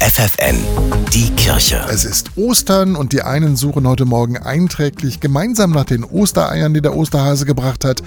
FFN, die Kirche. Es ist Ostern und die einen suchen heute Morgen einträglich gemeinsam nach den Ostereiern, die der Osterhase gebracht hat.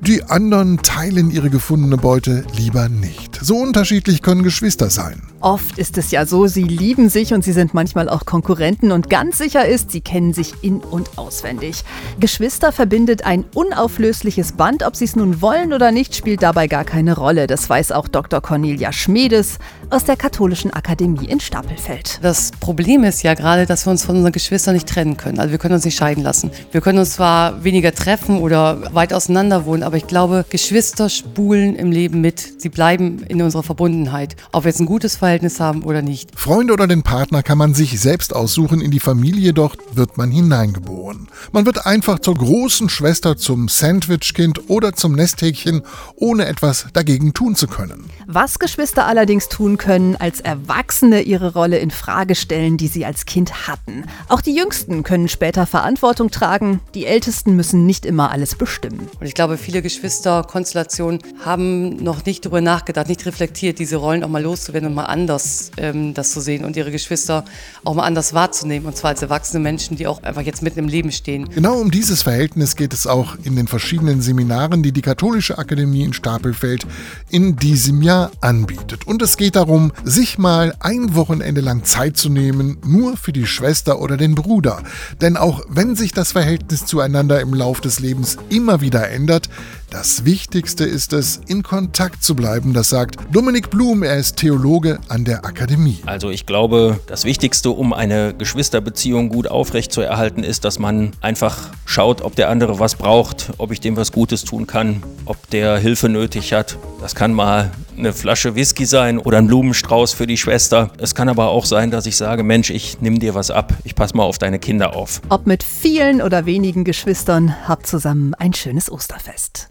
Die anderen teilen ihre gefundene Beute lieber nicht. So unterschiedlich können Geschwister sein. Oft ist es ja so, sie lieben sich und sie sind manchmal auch Konkurrenten und ganz sicher ist, sie kennen sich in und auswendig. Geschwister verbindet ein unauflösliches Band, ob sie es nun wollen oder nicht, spielt dabei gar keine Rolle. Das weiß auch Dr. Cornelia Schmedes aus der Katholischen Akademie in Stapelfeld. Das Problem ist ja gerade, dass wir uns von unseren Geschwistern nicht trennen können. Also wir können uns nicht scheiden lassen. Wir können uns zwar weniger treffen oder weit auseinander wohnen, aber ich glaube, Geschwister spulen im Leben mit. Sie bleiben in unserer Verbundenheit, ob wir jetzt ein gutes Verhältnis haben oder nicht. Freunde oder den Partner kann man sich selbst aussuchen, in die Familie dort wird man hineingeboren. Man wird einfach zur großen Schwester, zum Sandwichkind oder zum Nesthäkchen, ohne etwas dagegen tun zu können. Was Geschwister allerdings tun können, als Erwachsene ihre Rolle in Frage stellen, die sie als Kind hatten. Auch die Jüngsten können später Verantwortung tragen, die Ältesten müssen nicht immer alles bestimmen. Und ich glaube, viele Geschwisterkonstellationen haben noch nicht darüber nachgedacht, nicht reflektiert, diese Rollen auch mal loszuwerden und mal anders ähm, das zu sehen und ihre Geschwister auch mal anders wahrzunehmen. Und zwar als erwachsene Menschen, die auch einfach jetzt mitten im Leben stehen. Genau um dieses Verhältnis geht es auch in den verschiedenen Seminaren, die die Katholische Akademie in Stapelfeld in diesem Jahr anbietet. Und es geht darum, sich mal ein Wochenende lang Zeit zu nehmen, nur für die Schwester oder den Bruder. Denn auch wenn sich das Verhältnis zueinander im Lauf des Lebens immer wieder ändert, das Wichtigste ist es, in Kontakt zu bleiben, das sagt Dominik Blum, er ist Theologe an der Akademie. Also ich glaube, das Wichtigste, um eine Geschwisterbeziehung gut aufrechtzuerhalten, ist, dass man einfach schaut, ob der andere was braucht, ob ich dem was Gutes tun kann, ob der Hilfe nötig hat. Das kann mal eine Flasche Whisky sein oder ein Blumenstrauß für die Schwester. Es kann aber auch sein, dass ich sage, Mensch, ich nimm dir was ab, ich pass mal auf deine Kinder auf. Ob mit vielen oder wenigen Geschwistern, habt zusammen ein schönes Osterfest.